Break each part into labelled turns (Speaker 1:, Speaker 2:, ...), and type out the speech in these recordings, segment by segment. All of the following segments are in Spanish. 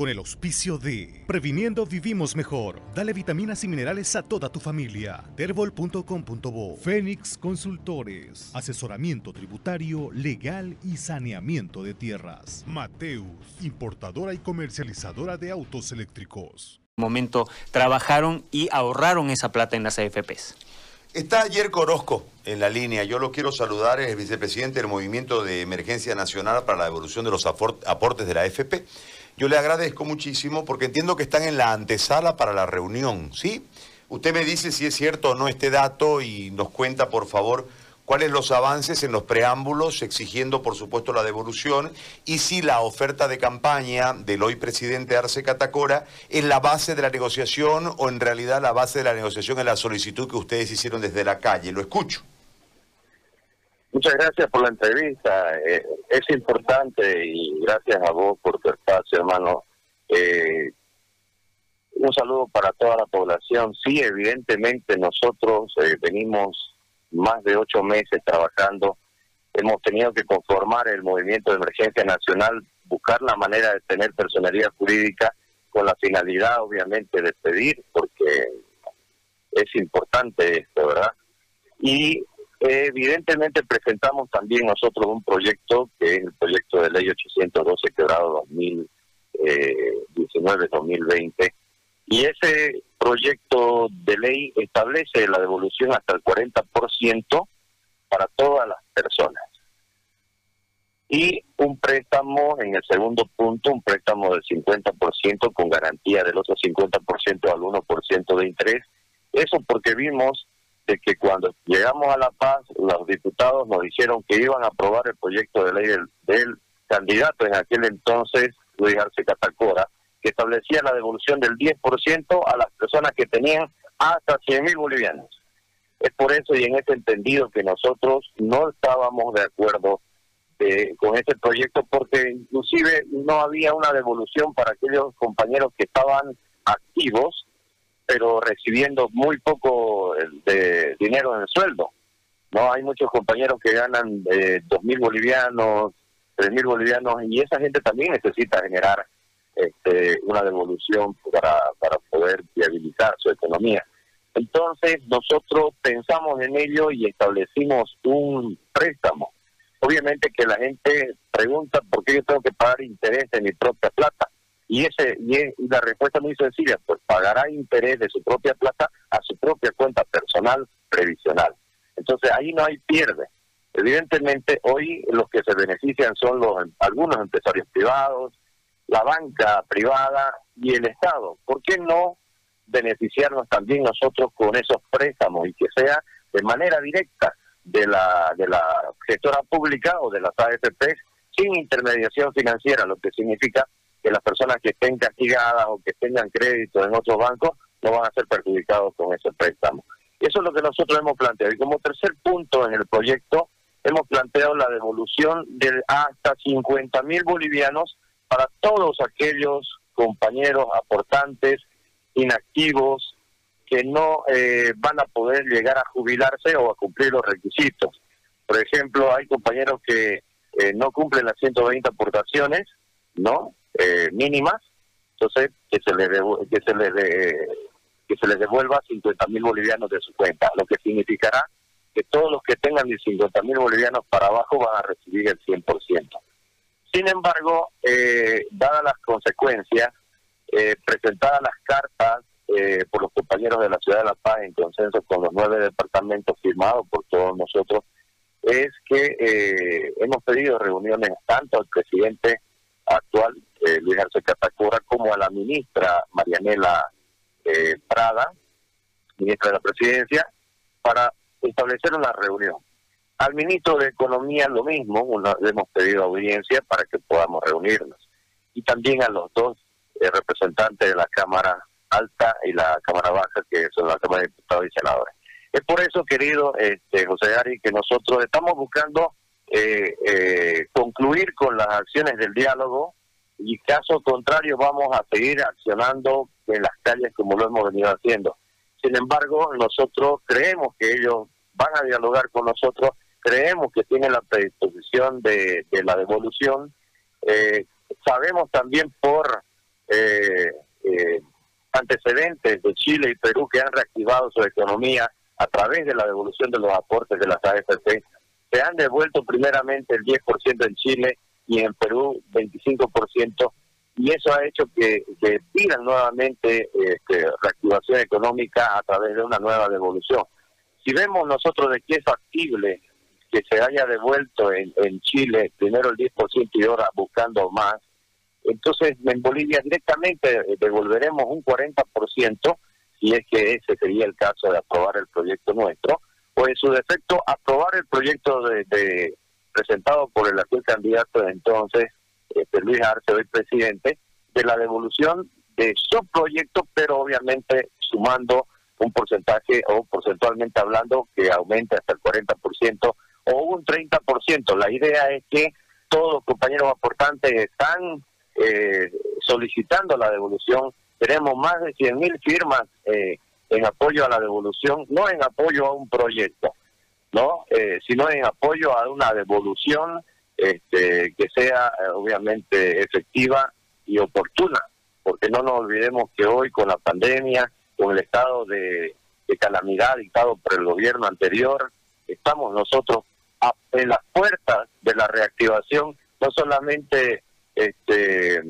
Speaker 1: con el auspicio de Previniendo Vivimos Mejor. Dale vitaminas y minerales a toda tu familia. Terbol.com.bo Fénix Consultores. Asesoramiento tributario, legal y saneamiento de tierras. Mateus, importadora y comercializadora de autos eléctricos.
Speaker 2: momento trabajaron y ahorraron esa plata en las AFPs.
Speaker 3: Está ayer Corosco en la línea. Yo lo quiero saludar, es el vicepresidente del Movimiento de Emergencia Nacional para la Devolución de los Aportes de la AFP. Yo le agradezco muchísimo porque entiendo que están en la antesala para la reunión, ¿sí? Usted me dice si es cierto o no este dato y nos cuenta, por favor, cuáles los avances en los preámbulos, exigiendo por supuesto la devolución, y si la oferta de campaña del hoy presidente Arce Catacora es la base de la negociación o en realidad la base de la negociación es la solicitud que ustedes hicieron desde la calle. Lo escucho.
Speaker 4: Muchas gracias por la entrevista. Eh, es importante y gracias a vos por tu espacio, hermano. Eh, un saludo para toda la población. Sí, evidentemente nosotros eh, venimos más de ocho meses trabajando. Hemos tenido que conformar el movimiento de emergencia nacional, buscar la manera de tener personalidad jurídica con la finalidad, obviamente, de pedir, porque es importante esto, ¿verdad? Y evidentemente presentamos también nosotros un proyecto, que es el proyecto de ley 812 quebrado 2019-2020, y ese proyecto de ley establece la devolución hasta el 40% para todas las personas. Y un préstamo, en el segundo punto, un préstamo del 50% con garantía del otro 50% al 1% de interés. Eso porque vimos de que cuando llegamos a La Paz, los diputados nos dijeron que iban a aprobar el proyecto de ley del, del candidato en aquel entonces, Luis Arce Catacora, que establecía la devolución del 10% a las personas que tenían hasta 100 mil bolivianos. Es por eso y en ese entendido que nosotros no estábamos de acuerdo eh, con este proyecto porque inclusive no había una devolución para aquellos compañeros que estaban activos pero recibiendo muy poco eh, dinero en el sueldo. No hay muchos compañeros que ganan eh, dos mil bolivianos, tres mil bolivianos y esa gente también necesita generar este, una devolución para, para poder viabilizar su economía. Entonces nosotros pensamos en ello y establecimos un préstamo. Obviamente que la gente pregunta por qué yo tengo que pagar interés de mi propia plata. Y, ese, y la respuesta es muy sencilla, pues pagará interés de su propia plata a su propia cuenta personal previsional. Entonces ahí no hay pierde. Evidentemente hoy los que se benefician son los algunos empresarios privados, la banca privada y el Estado. ¿Por qué no beneficiarnos también nosotros con esos préstamos y que sea de manera directa de la de la gestora pública o de las AFP sin intermediación financiera, lo que significa que las personas que estén castigadas o que tengan crédito en otros bancos no van a ser perjudicados con ese préstamo. Eso es lo que nosotros hemos planteado. Y como tercer punto en el proyecto, hemos planteado la devolución de hasta 50 mil bolivianos para todos aquellos compañeros aportantes inactivos que no eh, van a poder llegar a jubilarse o a cumplir los requisitos. Por ejemplo, hay compañeros que eh, no cumplen las 120 aportaciones, ¿no? Eh, mínimas, entonces que se les que se les que se les devuelva 50 mil bolivianos de su cuenta, lo que significará que todos los que tengan de 50 mil bolivianos para abajo van a recibir el 100%. Sin embargo, eh, dadas las consecuencias, eh, presentadas las cartas eh, por los compañeros de la Ciudad de La Paz en consenso con los nueve departamentos firmados por todos nosotros, es que eh, hemos pedido reuniones tanto al presidente actual, Luis Arce Catacora, como a la ministra Marianela Prada, ministra de la Presidencia, para establecer una reunión. Al ministro de Economía lo mismo, le hemos pedido audiencia para que podamos reunirnos. Y también a los dos eh, representantes de la Cámara Alta y la Cámara Baja, que son la Cámara de Diputados y Senadores. Es por eso, querido este, José Ari, que nosotros estamos buscando eh, eh, concluir con las acciones del diálogo y caso contrario vamos a seguir accionando en las calles como lo hemos venido haciendo. Sin embargo, nosotros creemos que ellos van a dialogar con nosotros creemos que tiene la predisposición de, la devolución. Eh, sabemos también por eh, antecedentes de Chile y Perú que han reactivado su economía a través de la devolución de los aportes de las AFP, se han devuelto primeramente el 10% en Chile y en Perú 25%, y eso ha hecho que, pidan nuevamente este, reactivación económica a través de una nueva devolución. Si vemos nosotros de que es factible que se haya devuelto en, en Chile primero el 10% y ahora buscando más, entonces en Bolivia directamente devolveremos un 40%, si es que ese sería el caso de aprobar el proyecto nuestro, o en su defecto aprobar el proyecto de, presentado por el actual candidato entonces, este, Luis Arce, hoy presidente, de la devolución de su proyecto, pero obviamente sumando un porcentaje o porcentualmente hablando que aumente hasta el 40% o un 30%. La idea es que todos los compañeros aportantes están eh, solicitando la devolución. Tenemos más de 100.000 firmas eh, en apoyo a la devolución, no en apoyo a un proyecto, no, eh, sino en apoyo a una devolución este, que sea eh, obviamente efectiva y oportuna, porque no nos olvidemos que hoy con la pandemia, con el estado de, calamidad dictado por el gobierno anterior, estamos nosotros en las puertas de la reactivación, no solamente este,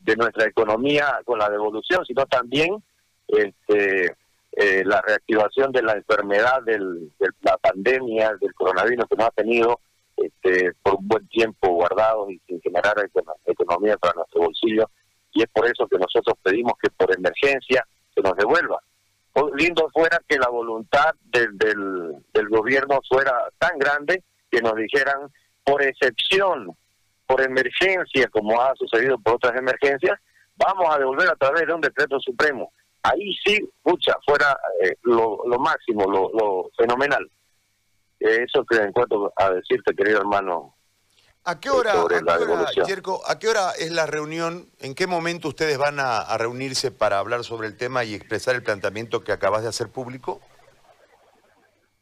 Speaker 4: de nuestra economía con la devolución, sino también este, eh, la reactivación de la enfermedad de la pandemia del coronavirus que nos ha tenido este, por un buen tiempo guardado y sin generar economía para nuestro bolsillo. Y es por eso que nosotros pedimos que por emergencia se nos devuelva. lindo fuera que la voluntad del, del, del gobierno fuera tan grande que nos dijeran, por excepción, por emergencia, como ha sucedido por otras emergencias, vamos a devolver a través de un decreto supremo ahí sí, pucha, fuera eh, lo, máximo, lo, fenomenal. Eh, eso que encuentro a decirte, querido hermano.
Speaker 3: ¿A qué hora, a qué hora, es la reunión? ¿En qué momento ustedes van a, reunirse para hablar sobre el tema y expresar el planteamiento que acabas de hacer público?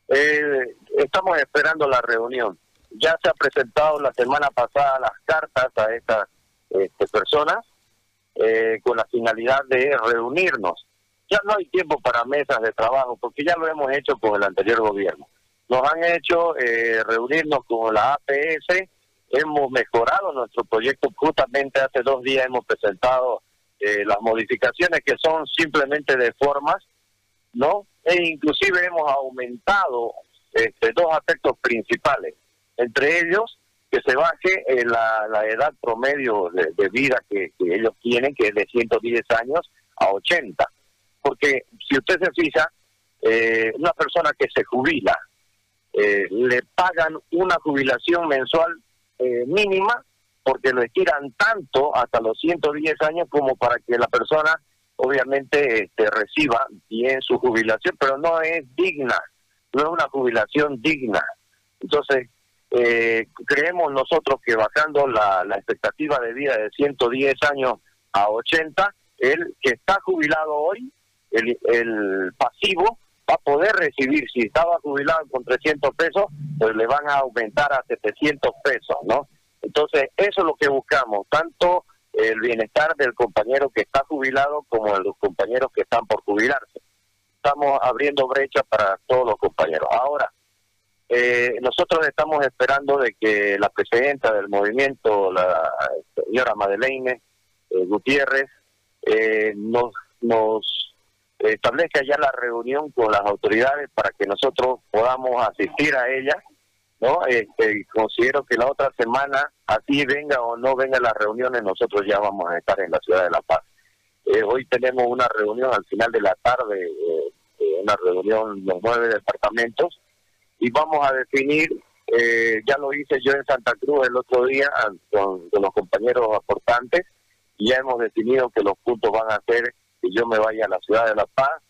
Speaker 4: Eh, estamos esperando la reunión. Ya se ha presentado la semana pasada las cartas a estas este, personas con la finalidad de reunirnos ya no hay tiempo para mesas de trabajo, porque ya lo hemos hecho con el anterior gobierno. Nos han hecho eh, reunirnos con la APS, hemos mejorado nuestro proyecto, justamente hace dos días hemos presentado eh, las modificaciones que son simplemente de formas, ¿no? E inclusive hemos aumentado este, dos aspectos principales, entre ellos que se baje eh, la, edad promedio de, vida que, que, ellos tienen, que es de 110 años a 80 porque si usted se fija, eh, una persona que se jubila, eh, le pagan una jubilación mensual eh, mínima porque lo estiran tanto hasta los 110 años como para que la persona obviamente este, reciba bien su jubilación, pero no es digna, no es una jubilación digna. Entonces, creemos nosotros que bajando la, la expectativa de vida de 110 años a 80, el que está jubilado hoy el, pasivo va a poder recibir, si estaba jubilado con 300 pesos, pues le van a aumentar a 700 pesos, ¿no? Entonces, eso es lo que buscamos, tanto el bienestar del compañero que está jubilado como de los compañeros que están por jubilarse. Estamos abriendo brecha para todos los compañeros. Ahora, eh, nosotros estamos esperando de que la presidenta del movimiento, la señora Madeleine eh, Gutiérrez, eh, nos, nos establezca ya la reunión con las autoridades para que nosotros podamos asistir a ella, ¿no? Este, considero que la otra semana, así venga o no venga las reuniones, nosotros ya vamos a estar en la ciudad de La Paz. Eh, hoy tenemos una reunión al final de la tarde, eh, eh, una reunión los nueve departamentos, y vamos a definir, ya lo hice yo en Santa Cruz el otro día con, con los compañeros aportantes, y ya hemos definido que los puntos van a ser que yo me vaya a la ciudad de La Paz,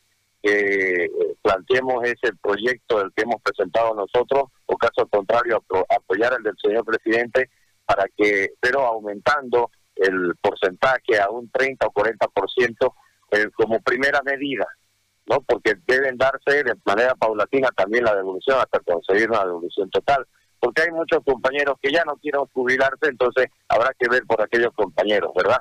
Speaker 4: que eh, planteemos ese proyecto del que hemos presentado nosotros, o caso contrario, apoyar el del señor presidente, para que, pero aumentando el porcentaje a un 30 o 40% eh, como primera medida, ¿no? Porque deben darse de manera paulatina también la devolución hasta conseguir una devolución total. Porque hay muchos compañeros que ya no quieren jubilarse, entonces habrá que ver por aquellos compañeros, ¿verdad?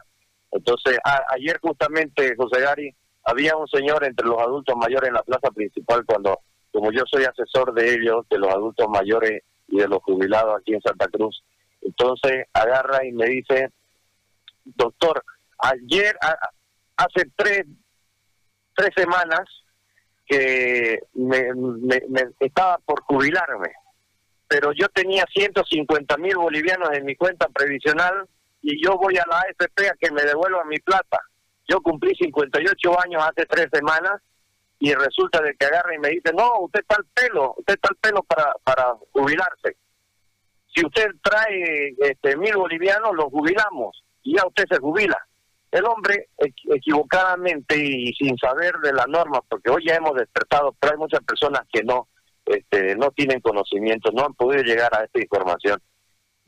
Speaker 4: Entonces, ayer justamente, José Gary, había un señor entre los adultos mayores en la plaza principal cuando, como yo soy asesor de ellos, de los adultos mayores y de los jubilados aquí en Santa Cruz, entonces agarra y me dice, doctor, ayer, hace tres, tres semanas que me, me, estaba por jubilarme, pero yo tenía 150 mil bolivianos en mi cuenta previsional y yo voy a la AFP a que me devuelva mi plata. Yo cumplí 58 años hace tres semanas y resulta de que agarra y me dice, no, usted está al pelo, usted está al pelo para, para jubilarse. Si usted trae este, mil bolivianos, los jubilamos y ya usted se jubila. El hombre equivocadamente y sin saber de la norma, porque hoy ya hemos despertado, pero hay muchas personas que no, este, no tienen conocimiento, no han podido llegar a esta información.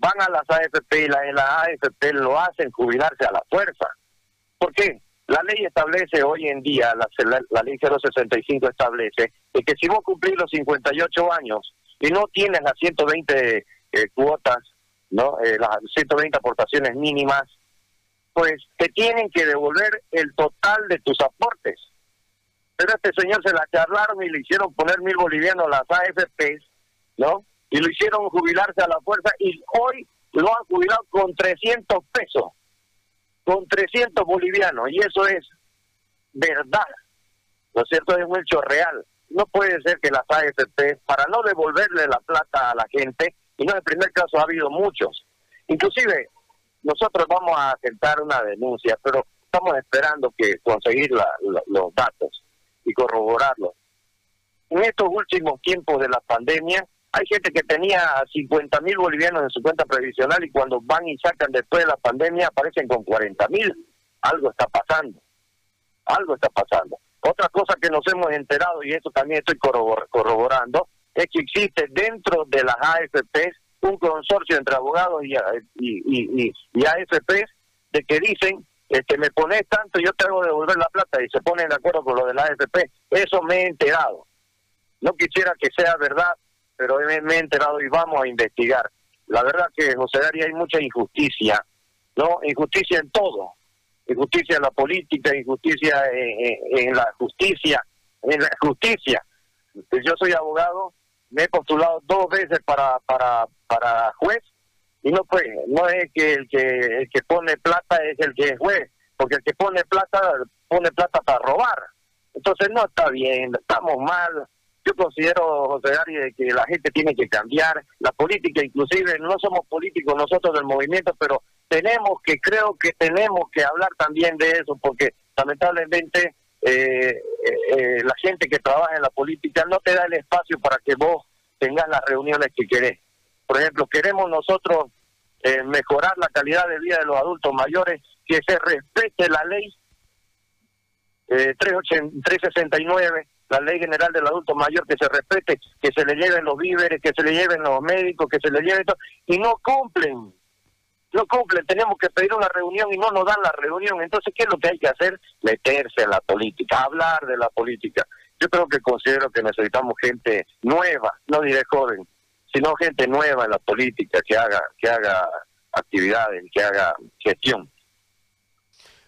Speaker 4: Van a las AFP y la, la AFP lo hacen jubilarse a la fuerza. ¿Por qué? La ley establece hoy en día, la, la, ley 065 establece que si vos cumplís los 58 años y no tienes las 120 eh, cuotas, no eh, las 120 aportaciones mínimas, pues te tienen que devolver el total de tus aportes. Pero este señor se la charlaron y le hicieron poner mil bolivianos las AFPs, ¿no? Y lo hicieron jubilarse a la fuerza y hoy lo han jubilado con 300 pesos, con 300 bolivianos, y eso es verdad, ¿no es cierto? Es un hecho real. No puede ser que las AFP, para no devolverle la plata a la gente, y no en el primer caso ha habido muchos, inclusive nosotros vamos a aceptar una denuncia, pero estamos esperando que conseguir los datos y corroborarlos. En estos últimos tiempos de la pandemia, hay gente que tenía 50 mil bolivianos en su cuenta previsional y cuando van y sacan después de la pandemia aparecen con 40 mil. Algo está pasando. Algo está pasando. Otra cosa que nos hemos enterado, y esto también estoy corroborando, es que existe dentro de las AFPs un consorcio entre abogados y, y, y, AFP de que dicen que me pones tanto, yo te hago devolver la plata y se ponen de acuerdo con lo de la AFP. Eso me he enterado. No quisiera que sea verdad, pero me, he enterado y vamos a investigar. La verdad que, José Daría, hay mucha injusticia, ¿no? Injusticia en todo. Injusticia en la política, injusticia en la justicia, en la justicia. Yo soy abogado me he postulado dos veces para para para juez y no pues no es que el que el que pone plata es el que es juez porque el que pone plata pone plata para robar entonces no está bien estamos mal yo considero José Ari que la gente tiene que cambiar la política inclusive no somos políticos nosotros del movimiento pero tenemos que creo que tenemos que hablar también de eso porque lamentablemente eh, eh, eh, la gente que trabaja en la política no te da el espacio para que vos tengas las reuniones que querés. Por ejemplo, queremos nosotros eh, mejorar la calidad de vida de los adultos mayores, que se respete la ley 369, la ley general del adulto mayor, que se respete, que se le lleven los víveres, que se le lleven los médicos, que se le lleven todo, y no cumplen no cumplen, tenemos que pedir una reunión y no nos dan la reunión. Entonces, ¿qué es lo que hay que hacer? Meterse en la política, hablar de la política. Yo creo que considero que necesitamos gente nueva, no diré joven, sino gente nueva en la política que haga, que haga actividades, que haga gestión.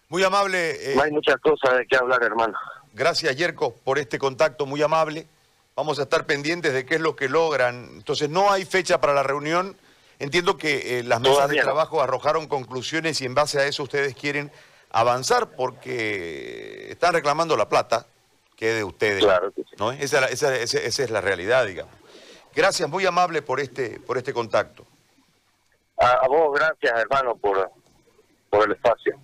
Speaker 3: Muy amable.
Speaker 4: Eh, no hay muchas cosas de qué hablar, hermano.
Speaker 3: Gracias, Yerko, por este contacto muy amable. Vamos a estar pendientes de qué es lo que logran. Entonces, no hay fecha para la reunión Entiendo que eh, las mesas de trabajo arrojaron conclusiones y en base a eso ustedes quieren avanzar porque están reclamando la plata que es de ustedes.
Speaker 4: Claro que sí.
Speaker 3: ¿no? Esa, es la realidad, digamos. Gracias, muy amable por este, por este contacto.
Speaker 4: A, vos, gracias, hermano, por, por el espacio.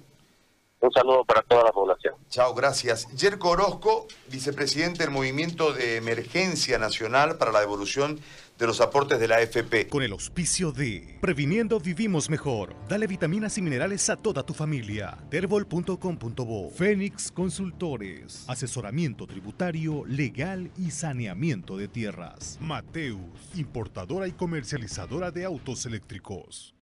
Speaker 4: Un saludo para toda la población.
Speaker 3: Chao, gracias. Yerko Orozco, vicepresidente del Movimiento de Emergencia Nacional para la Devolución de los aportes de la AFP.
Speaker 1: Con el auspicio de Previniendo Vivimos Mejor. Dale vitaminas y minerales a toda tu familia. Terbol.com.bo. Fénix Consultores. Asesoramiento tributario, legal y saneamiento de tierras. Mateus, importadora y comercializadora de autos eléctricos.